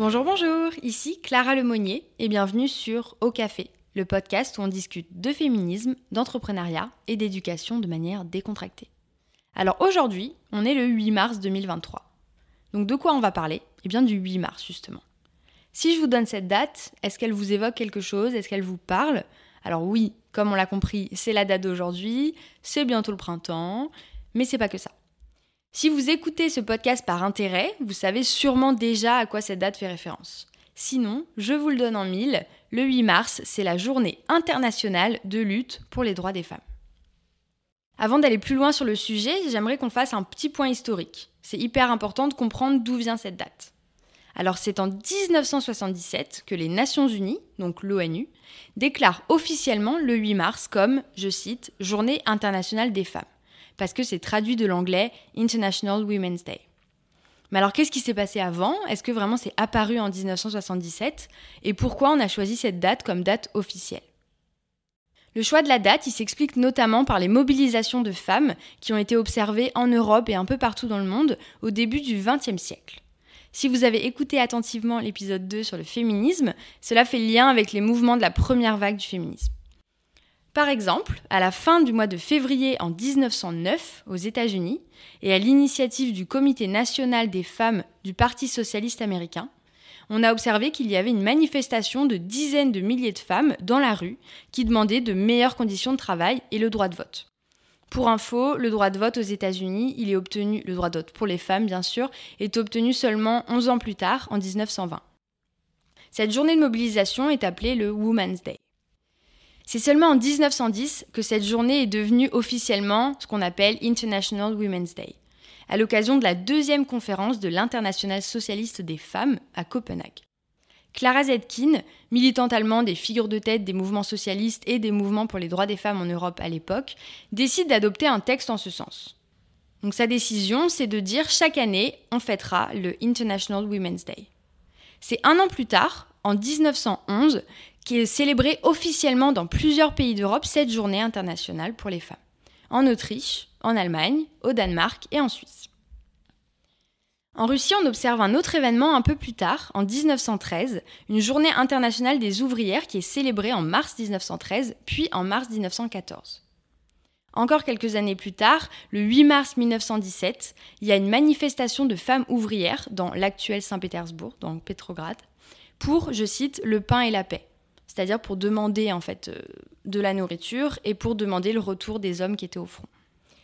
Bonjour, bonjour, ici Clara Lemonnier et bienvenue sur Au Café, le podcast où on discute de féminisme, d'entrepreneuriat et d'éducation de manière décontractée. Alors aujourd'hui, on est le 8 mars 2023. Donc de quoi on va parler? Eh bien du 8 mars justement. Si je vous donne cette date, est-ce qu'elle vous évoque quelque chose? Est-ce qu'elle vous parle? Alors oui, comme on l'a compris, c'est la date d'aujourd'hui, c'est bientôt le printemps, mais c'est pas que ça. Si vous écoutez ce podcast par intérêt, vous savez sûrement déjà à quoi cette date fait référence. Sinon, je vous le donne en mille, le 8 mars, c'est la journée internationale de lutte pour les droits des femmes. Avant d'aller plus loin sur le sujet, j'aimerais qu'on fasse un petit point historique. C'est hyper important de comprendre d'où vient cette date. Alors c'est en 1977 que les Nations Unies, donc l'ONU, déclarent officiellement le 8 mars comme, je cite, Journée internationale des femmes parce que c'est traduit de l'anglais International Women's Day. Mais alors qu'est-ce qui s'est passé avant? Est-ce que vraiment c'est apparu en 1977 Et pourquoi on a choisi cette date comme date officielle? Le choix de la date, il s'explique notamment par les mobilisations de femmes qui ont été observées en Europe et un peu partout dans le monde au début du XXe siècle. Si vous avez écouté attentivement l'épisode 2 sur le féminisme, cela fait lien avec les mouvements de la première vague du féminisme. Par exemple, à la fin du mois de février en 1909 aux États-Unis, et à l'initiative du Comité national des femmes du Parti socialiste américain, on a observé qu'il y avait une manifestation de dizaines de milliers de femmes dans la rue qui demandaient de meilleures conditions de travail et le droit de vote. Pour info, le droit de vote aux États-Unis, il est obtenu, le droit de pour les femmes bien sûr, est obtenu seulement 11 ans plus tard, en 1920. Cette journée de mobilisation est appelée le Women's Day. C'est seulement en 1910 que cette journée est devenue officiellement ce qu'on appelle International Women's Day, à l'occasion de la deuxième conférence de l'Internationale socialiste des femmes à Copenhague. Clara Zetkin, militante allemande et figure de tête des mouvements socialistes et des mouvements pour les droits des femmes en Europe à l'époque, décide d'adopter un texte en ce sens. Donc sa décision, c'est de dire chaque année, on fêtera le International Women's Day. C'est un an plus tard, en 1911, qui est célébrée officiellement dans plusieurs pays d'Europe cette journée internationale pour les femmes. En Autriche, en Allemagne, au Danemark et en Suisse. En Russie, on observe un autre événement un peu plus tard, en 1913, une journée internationale des ouvrières qui est célébrée en mars 1913, puis en mars 1914. Encore quelques années plus tard, le 8 mars 1917, il y a une manifestation de femmes ouvrières dans l'actuel Saint-Pétersbourg, dans Petrograd, pour, je cite, le pain et la paix c'est-à-dire pour demander en fait euh, de la nourriture et pour demander le retour des hommes qui étaient au front.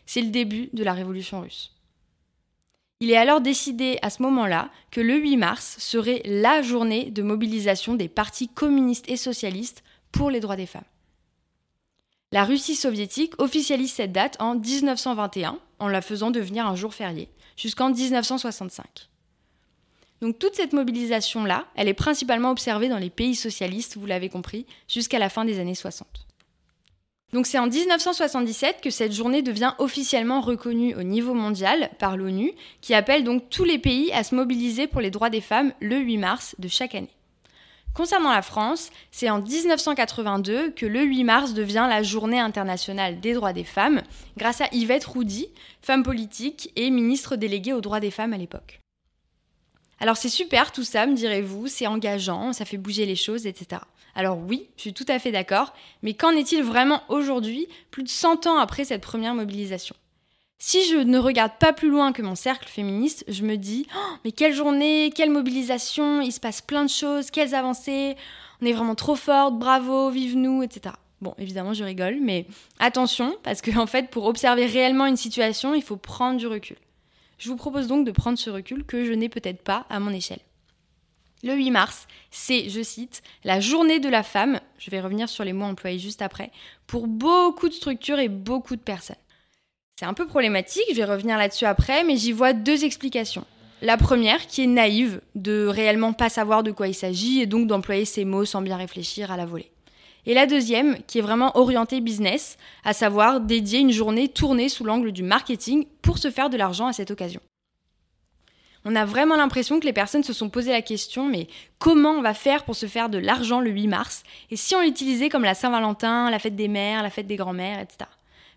C'est le début de la révolution russe. Il est alors décidé à ce moment-là que le 8 mars serait la journée de mobilisation des partis communistes et socialistes pour les droits des femmes. La Russie soviétique officialise cette date en 1921 en la faisant devenir un jour férié, jusqu'en 1965. Donc toute cette mobilisation-là, elle est principalement observée dans les pays socialistes, vous l'avez compris, jusqu'à la fin des années 60. Donc c'est en 1977 que cette journée devient officiellement reconnue au niveau mondial par l'ONU, qui appelle donc tous les pays à se mobiliser pour les droits des femmes le 8 mars de chaque année. Concernant la France, c'est en 1982 que le 8 mars devient la journée internationale des droits des femmes, grâce à Yvette Roudy, femme politique et ministre déléguée aux droits des femmes à l'époque. Alors c'est super tout ça, me direz-vous, c'est engageant, ça fait bouger les choses, etc. Alors oui, je suis tout à fait d'accord, mais qu'en est-il vraiment aujourd'hui, plus de 100 ans après cette première mobilisation? Si je ne regarde pas plus loin que mon cercle féministe, je me dis oh, mais quelle journée, quelle mobilisation, il se passe plein de choses, quelles avancées, on est vraiment trop fortes, bravo, vive nous, etc. Bon, évidemment, je rigole, mais attention, parce qu'en en fait, pour observer réellement une situation, il faut prendre du recul. Je vous propose donc de prendre ce recul que je n'ai peut-être pas à mon échelle. Le 8 mars, c'est, je cite, la journée de la femme, je vais revenir sur les mots employés juste après, pour beaucoup de structures et beaucoup de personnes. C'est un peu problématique, je vais revenir là-dessus après, mais j'y vois deux explications. La première, qui est naïve, de réellement pas savoir de quoi il s'agit et donc d'employer ces mots sans bien réfléchir à la volée. Et la deuxième, qui est vraiment orientée business, à savoir dédier une journée tournée sous l'angle du marketing pour se faire de l'argent à cette occasion. On a vraiment l'impression que les personnes se sont posé la question, mais comment on va faire pour se faire de l'argent le 8 mars Et si on l'utilisait comme la Saint-Valentin, la fête des mères, la fête des grands-mères, etc.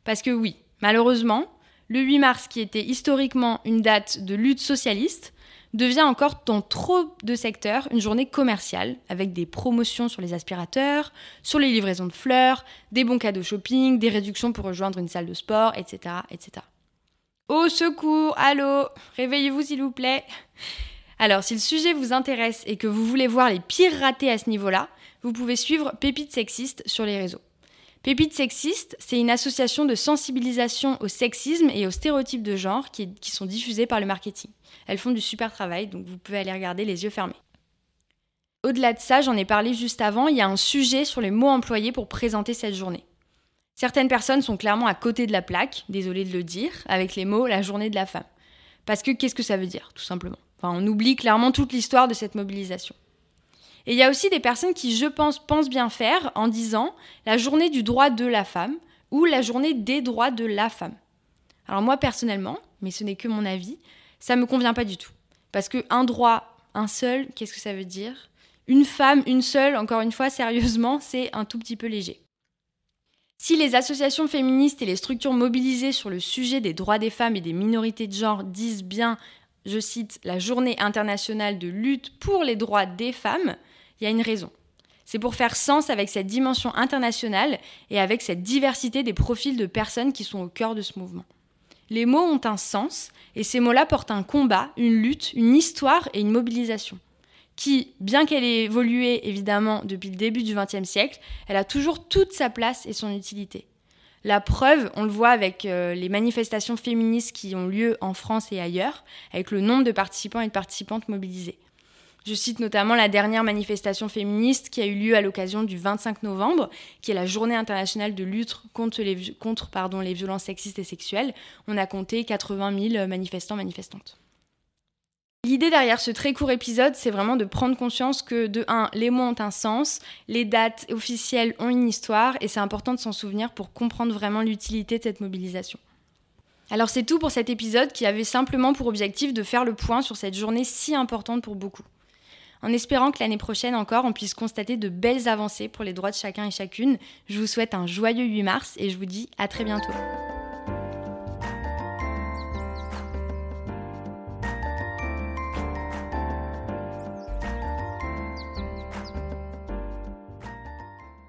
Parce que oui, malheureusement, le 8 mars, qui était historiquement une date de lutte socialiste, devient encore dans trop de secteurs une journée commerciale, avec des promotions sur les aspirateurs, sur les livraisons de fleurs, des bons cadeaux shopping, des réductions pour rejoindre une salle de sport, etc. etc. Au secours, allô, réveillez-vous s'il vous plaît. Alors, si le sujet vous intéresse et que vous voulez voir les pires ratés à ce niveau-là, vous pouvez suivre Pépite Sexiste sur les réseaux. Pépite Sexiste, c'est une association de sensibilisation au sexisme et aux stéréotypes de genre qui, sont diffusés par le marketing. Elles font du super travail, donc vous pouvez aller regarder les yeux fermés. Au-delà de ça, j'en ai parlé juste avant, il y a un sujet sur les mots employés pour présenter cette journée. Certaines personnes sont clairement à côté de la plaque, désolé de le dire, avec les mots la journée de la femme. Parce que qu'est-ce que ça veut dire, tout simplement? On oublie clairement toute l'histoire de cette mobilisation. Et il y a aussi des personnes qui, je pense, pensent bien faire en disant la journée du droit de la femme ou la journée des droits de la femme. Alors moi personnellement, mais ce n'est que mon avis, ça me convient pas du tout. Parce que un droit, un seul, qu'est-ce que ça veut dire? Une femme, une seule, encore une fois, sérieusement, c'est un tout petit peu léger. Si les associations féministes et les structures mobilisées sur le sujet des droits des femmes et des minorités de genre disent bien, je cite, la journée internationale de lutte pour les droits des femmes, il y a une raison. C'est pour faire sens avec cette dimension internationale et avec cette diversité des profils de personnes qui sont au cœur de ce mouvement. Les mots ont un sens et ces mots-là portent un combat, une lutte, une histoire et une mobilisation qui, bien qu'elle ait évolué évidemment depuis le début du XXe siècle, elle a toujours toute sa place et son utilité. La preuve, on le voit avec euh, les manifestations féministes qui ont lieu en France et ailleurs, avec le nombre de participants et de participantes mobilisés. Je cite notamment la dernière manifestation féministe qui a eu lieu à l'occasion du 25 novembre, qui est la journée internationale de lutte contre les, violences sexistes et sexuelles. On a compté 80 000 manifestants manifestantes. L'idée derrière ce très court épisode, c'est vraiment de prendre conscience que, de 1, les mots ont un sens, les dates officielles ont une histoire, et c'est important de s'en souvenir pour comprendre vraiment l'utilité de cette mobilisation. Alors c'est tout pour cet épisode qui avait simplement pour objectif de faire le point sur cette journée si importante pour beaucoup en espérant que l'année prochaine encore on puisse constater de belles avancées pour les droits de chacun et chacune. Je vous souhaite un joyeux 8 mars et je vous dis à très bientôt.